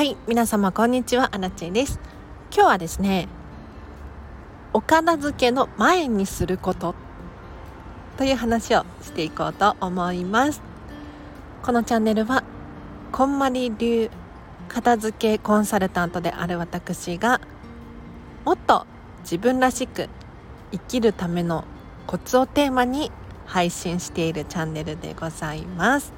はい皆様こんにちはアラチェです。今日はですねお片付けの前にすることという話をしていこうと思います。このチャンネルはこんまり流片付けコンサルタントである私がもっと自分らしく生きるためのコツをテーマに配信しているチャンネルでございます。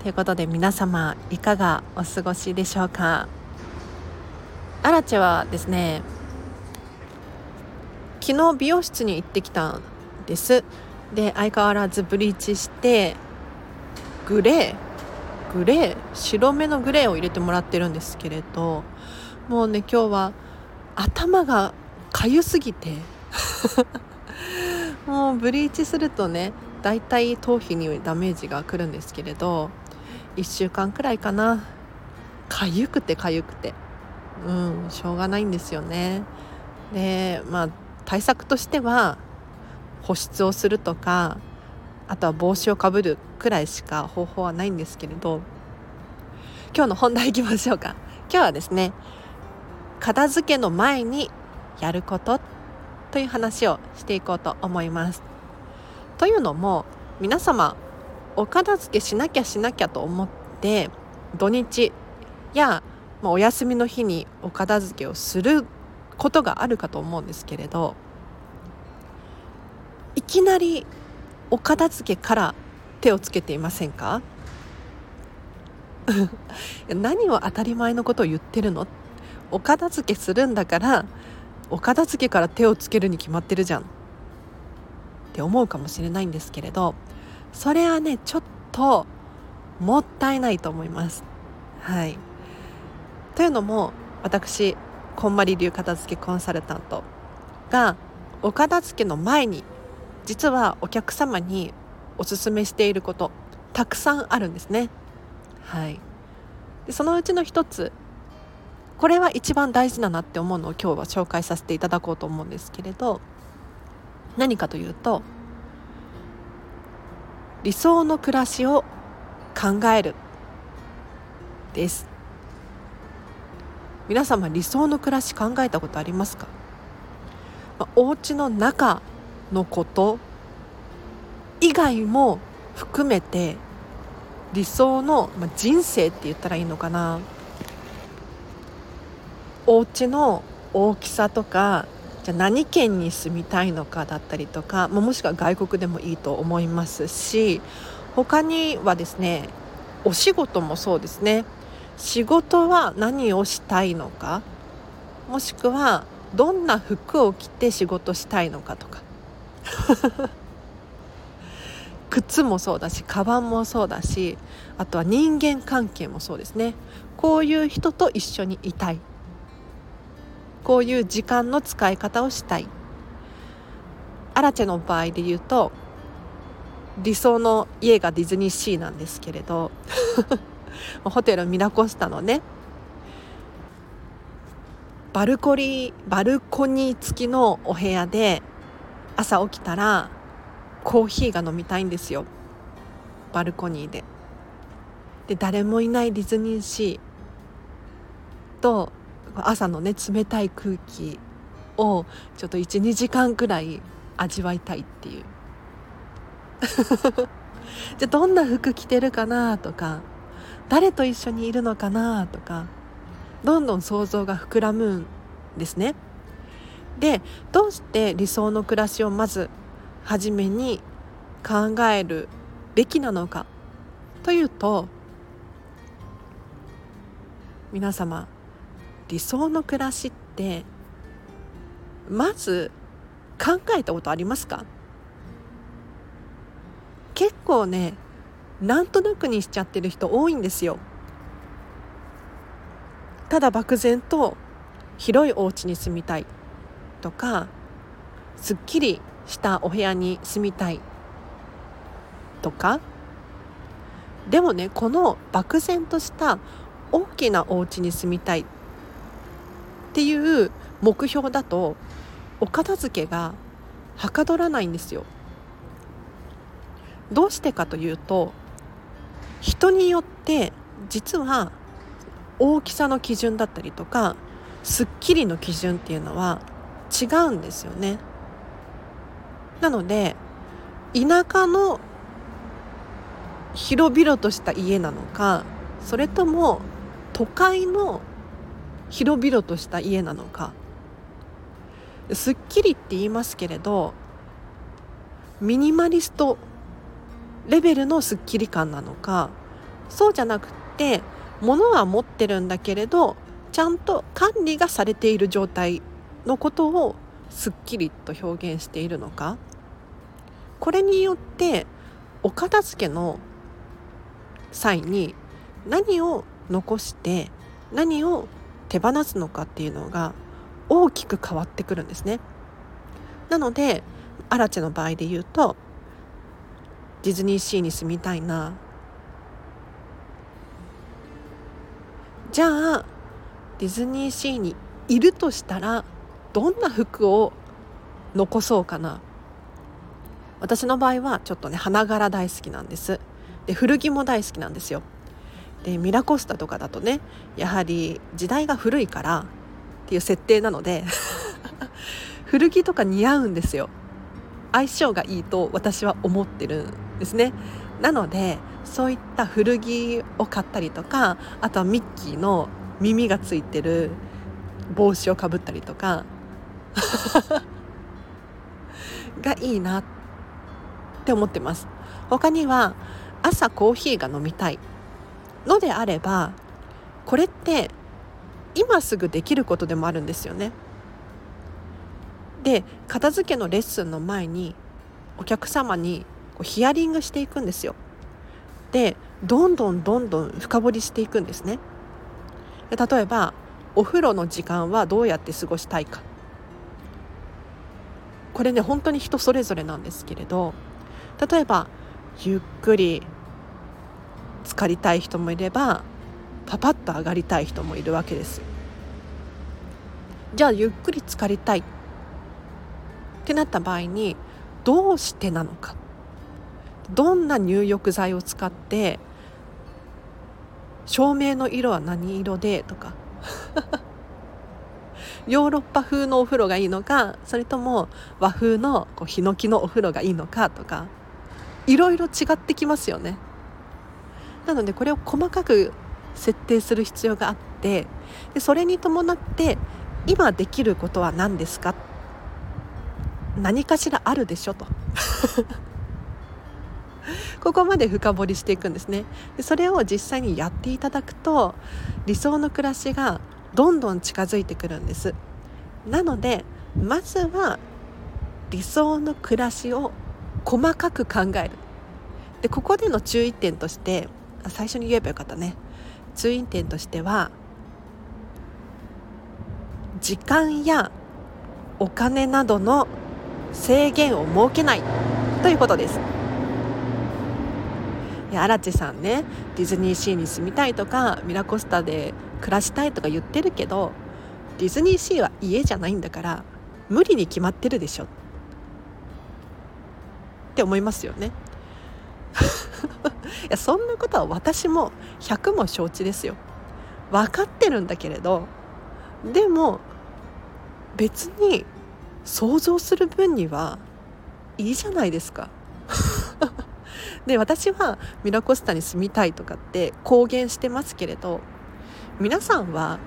ということで皆様いかがお過ごしでしょうか？アラチェはですね昨日美容室に行ってきたんです。で相変わらずブリーチしてグレーグレー白目のグレーを入れてもらってるんですけれどもうね今日は頭がかゆすぎて。もうブリーチするとねだいたい頭皮にダメージがくるんですけれど1週間くらいかな。かゆくてかゆくて。うんしょうがないんですよね。でまあ対策としては保湿をするとかあとは帽子をかぶるくらいしか方法はないんですけれど今日の本題いきましょうか。今日はですね片付けの前にやることという話をしていこうと思います。というのも皆様お片付けしなきゃしなきゃと思って土日や、まあ、お休みの日にお片付けをすることがあるかと思うんですけれどいきなりお片付けから手をつけていませんか？何を当たり前のことを言ってるの？お片付けするんだからお片付けから手をつけるに決まってるじゃんって思うかもしれないんですけれどそれはねちょっともったいないと思います。はい、というのも私こんまり流片付けコンサルタントがお片付けの前に実はお客様におすすめしていることたくさんあるんですね。はい、でそのうちの一つこれは一番大事だなって思うのを今日は紹介させていただこうと思うんですけれど何かというと理想の暮らしを考えるです。皆様理想の暮らし考えたことありますか、まあ、お家の中のこと以外も含めて理想の、まあ、人生って言ったらいいのかな？お家の大きさとかじゃ何県に住みたいのかだったりとかもしくは外国でもいいと思いますし他にはですねお仕事もそうですね。仕事は何をしたいのかもしくはどんな服を着て仕事したいのかとか。靴もそうだしカバンもそうだしあとは人間関係もそうですね。こういう人と一緒にいたい。こういう時間の使い方をしたいアラチェの場合で言うと理想の家がディズニーシーなんですけれど ホテルミラコスタのねバルコリーバルコニー付きのお部屋で朝起きたらコーヒーが飲みたいんですよバルコニーで。で誰もいないディズニーシーと朝のね冷たい空気をちょっと12時間くらい味わいたいっていう じゃあどんな服着てるかなとか誰と一緒にいるのかなとかどんどん想像が膨らむんですね。でどうして理想の暮らしをまず初めに考えるべきなのかというと皆様理想の暮らしってまず考えたことありますか？結構ねなんとなくにしちゃってる人多いんですよ。ただ漠然と広いお家に住みたいとかすっきりしたお部屋に住みたいとか。でもねこの漠然とした大きなお家に住みたいっていう目標だとお片付けがはかどらないんですよ。どうしてかというと人によって実は大きさの基準だったりとかすっきりの基準っていうのは違うんですよね。なので田舎の広々とした家なのかそれとも都会の広々とした家なのか。すっきりって言いますけれどミニマリストレベルのすっきり感なのか。そうじゃなくって物は持ってるんだけれどちゃんと管理がされている状態のことをすっきりと表現しているのか。これによってお片付けの際に何を残して何を手放すのかっていうのが大きく変わってくるんですね。なのでアラチェの場合で言うとディズニーシーに住みたいな。じゃあディズニーシーにいるとしたらどんな服を残そうかな。私の場合はちょっとね花柄大好きなんです。で古着も大好きなんですよ。でミラコスタとかだとねやはり時代が古いからっていう設定なので 古着とか似合うんですよ。相性がいいと私は思ってるんですね。なのでそういった古着を買ったりとかあとはミッキーの耳がついてる帽子をかぶったりとか がいいなって思ってます。他には朝コーヒーが飲みたい。のであればこれって今すぐできることでもあるんですよね。で片付けのレッスンの前にお客様にこうヒアリングしていくんですよ。でどんどんどんどん深掘りしていくんですね。で例えばお風呂の時間はどうやって過ごしたいかこれね本当に人それぞれなんですけれど例えばゆっくり浸かりたい人もいればパパッと上がりたい人もいるわけです。じゃあゆっくり浸かりたいってなった場合にどうしてなのか。どんな入浴剤を使って照明の色は何色でとか。ヨーロッパ風のお風呂がいいのかそれとも和風のこうヒノキのお風呂がいいのかとか。いろいろ違ってきますよね。なのでこれを細かく設定する必要があってでそれに伴って今できることは何ですか？何かしらあるでしょ？と。ここまで深掘りしていくんですね。でそれを実際にやっていただくと理想の暮らしがどんどん近づいてくるんです。なのでまずは理想の暮らしを細かく考える。でここでの注意点として最初に言えばよかったね。注意点としては時間やお金などの制限を設けないということです。いや荒地さんねディズニーシーに住みたいとかミラコスタで暮らしたいとか言ってるけどディズニーシーは家じゃないんだから無理に決まってるでしょ。って思いますよね。いやそんなことは私も100も承知ですよ。分かってるんだけれどでも別に想像する分にはいいじゃないですか。で私はミラコスタに住みたいとかって公言してますけれど皆さんは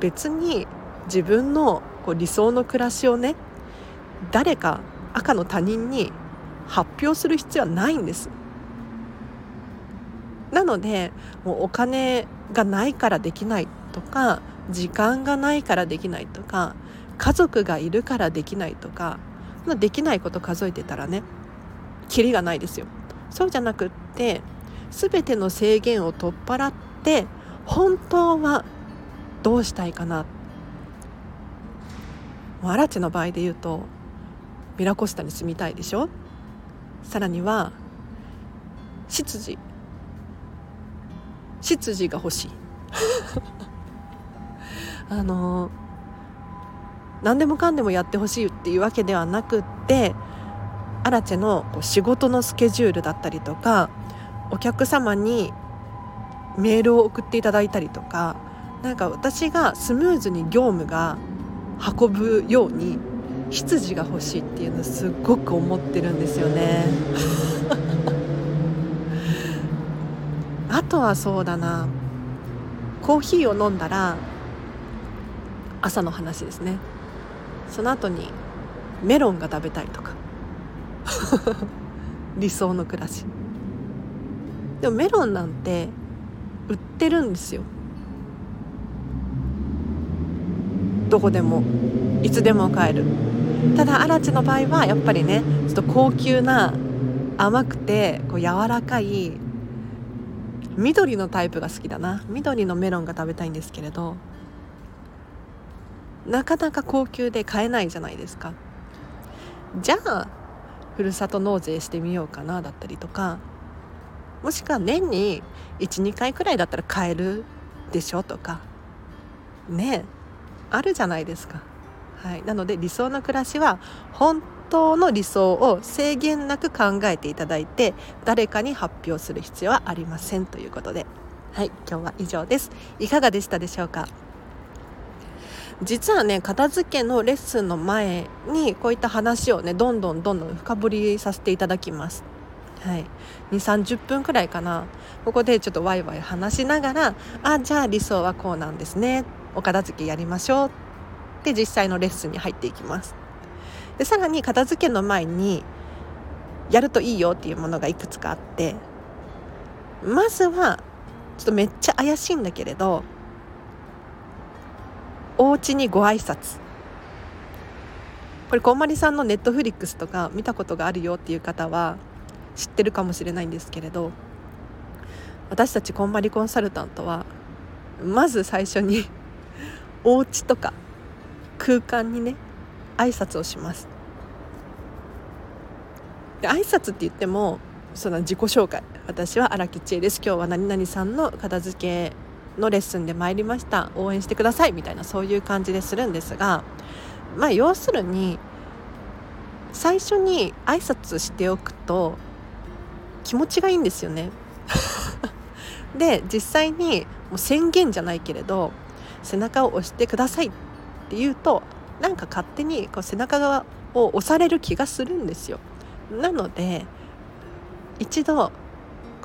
別に自分のこう理想の暮らしをね誰か赤の他人に発表する必要はないんです。なのでもうお金がないからできないとか時間がないからできないとか家族がいるからできないとかできないこと数えてたらねキリがないですよ。そうじゃなくって全ての制限を取っ払って本当はどうしたいかな。もうアラチの場合で言うとミラコスタに住みたいでしょ？さらには執事。執事が欲しい。あの何でもかんでもやってほしいっていうわけではなくってアラチェの仕事のスケジュールだったりとかお客様にメールを送っていただいたりとかなんか私がスムーズに業務が運ぶように執事が欲しいっていうのすっごく思ってるんですよねあとはそうだな。コーヒーを飲んだら朝の話ですね。その後にメロンが食べたいとか。理想の暮らし。でもメロンなんて売ってるんですよ。どこでも。いつでも買える。ただアラチの場合はやっぱりねちょっと高級な甘くてこう柔らかい緑のタイプが好きだな。緑のメロンが食べたいんですけれどなかなか高級で買えないじゃないですか。じゃあふるさと納税してみようかなだったりとかもしくは年に12回くらいだったら買えるでしょとか。ねあるじゃないですか。はい、なので理想の暮らしは本当の理想を制限なく考えていただいて誰かに発表する必要はありませんということで。はい今日は以上です。いかがでしたでしょうか？実はね片付けのレッスンの前にこういった話をねどんどんどんどん深掘りさせていただきます。はい、2 3 0分くらいかな。ここでちょっとワイワイ話しながらあじゃあ理想はこうなんですね。お片付けやりましょう。って実際のレッスンに入っていきます。でさらに片付けの前にやるといいよっていうものがいくつかあってまずはちょっとめっちゃ怪しいんだけれどお家にご挨拶。これこんまりさんのネットフリックスとか見たことがあるよっていう方は知ってるかもしれないんですけれど私たちこんまりコンサルタントはまず最初に お家とか空間にね挨拶をします。で挨拶って言ってもその自己紹介。私は荒木千恵です。今日は何々さんの片付けのレッスンで参りました。応援してください。みたいなそういう感じでするんですがまあ要するに最初に挨拶しておくと気持ちがいいんですよね。で実際にもう宣言じゃないけれど背中を押してくださいって言うとなんか勝手にこう背中側を押される気がするんですよ。なので一度こ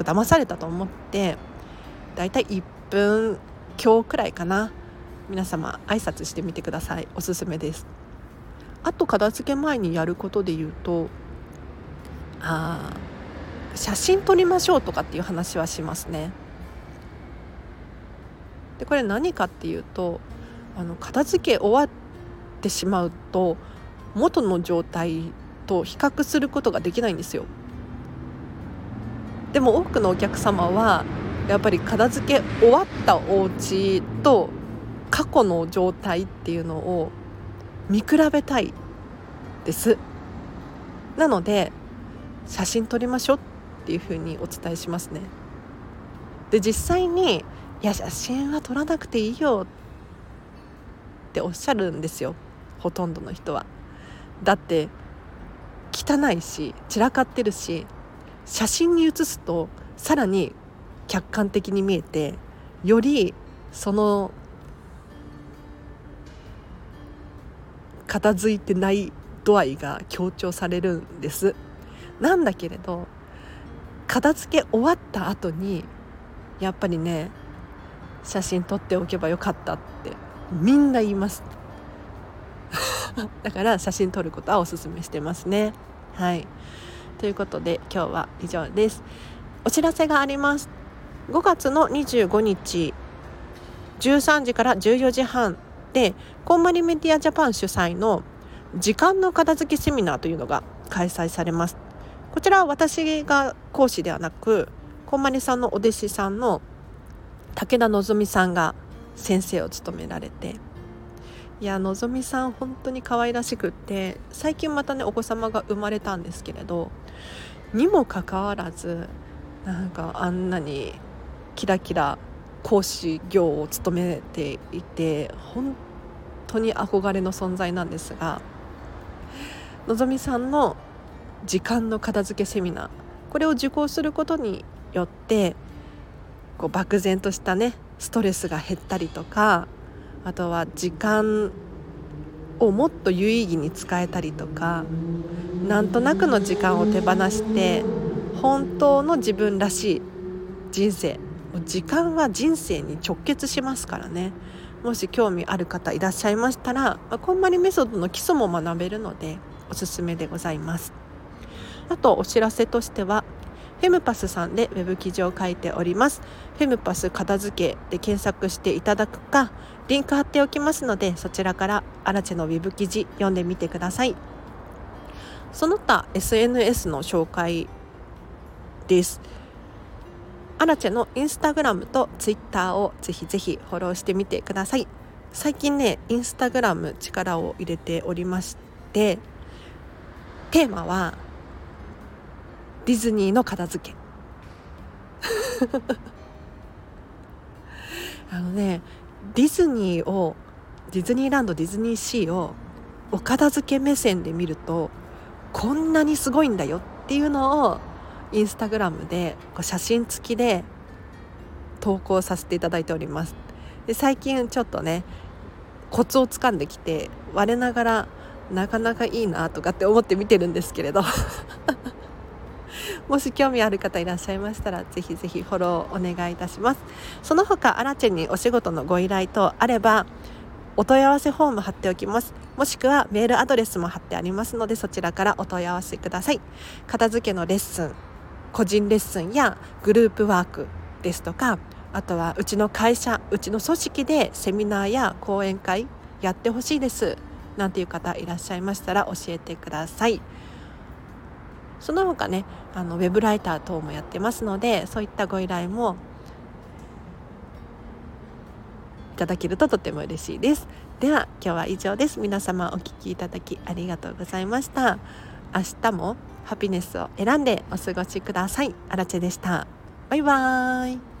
う騙されたと思ってだいたい1分強くらいかな皆様挨拶してみてくださいおすすめです。あと片付け前にやることで言うとあ写真撮りましょうとかっていう話はしますね。でこれ何かっていうとあの片付け終わってしまうと元の状態と比較することができないんですよ。でも多くのお客様はやっぱり片付け終わったお家と過去の状態っていうのを見比べたいです。なので写真撮りましょうっていうふうにお伝えしますね。で実際にいや写真は撮らなくていいよっておっしゃるんですよ。ほとんどの人は。だって汚いし散らかってるし写真に写すとさらに客観的に見えてよりその片付いてない度合いが強調されるんですなんだけれど片付け終わった後にやっぱりね写真撮っておけばよかったってみんな言います だから写真撮ることはおすすめしてますね。はい。ということで今日は以上です。お知らせがあります。5月の25日13時から14時半でコンマリメディアジャパン主催の時間の片付けセミナーというのが開催されます。こちらは私が講師ではなくこんまりさんのお弟子さんの武田希さんが先生を務められていやのぞみさん本当に可愛らしくって最近またねお子様が生まれたんですけれどにもかかわらずなんかあんなにキラキラ講師業を務めていて本当に憧れの存在なんですがのぞみさんの時間の片付けセミナーこれを受講することによってこう漠然としたねストレスが減ったりとかあとは時間をもっと有意義に使えたりとかなんとなくの時間を手放して本当の自分らしい人生時間は人生に直結しますからねもし興味ある方いらっしゃいましたらこんまりメソッドの基礎も学べるのでおすすめでございますあとお知らせとしてはフェムパスさんでウェブ記事を書いております。フェムパス片付けで検索していただくか、リンク貼っておきますので、そちらからアラチェのウェブ記事読んでみてください。その他 SNS の紹介です。アラチェのインスタグラムとツイッターをぜひぜひフォローしてみてください。最近ね、インスタグラム力を入れておりまして、テーマはディズニーの片付け あのねディズニーをディズニーランドディズニーシーをお片付け目線で見るとこんなにすごいんだよっていうのをインスタグラムでこう写真付きで投稿させていただいております。で最近ちょっとねコツをつかんできて我ながらなかなかいいなとかって思って見てるんですけれど。もし興味ある方いらっしゃいましたらぜひぜひフォローお願いいたします。その他アラチェにお仕事のご依頼等あればお問い合わせフォーム貼っておきます。もしくはメールアドレスも貼ってありますのでそちらからお問い合わせください。片付けのレッスン個人レッスンやグループワークですとかあとはうちの会社うちの組織でセミナーや講演会やってほしいですなんていう方いらっしゃいましたら教えてください。その他ねあのウェブライター等もやってますのでそういったご依頼もいただけるととても嬉しいです。では今日は以上です。皆様お聴きいただきありがとうございました。明日もハピネスを選んでお過ごしください。アラでした。バイバーイ。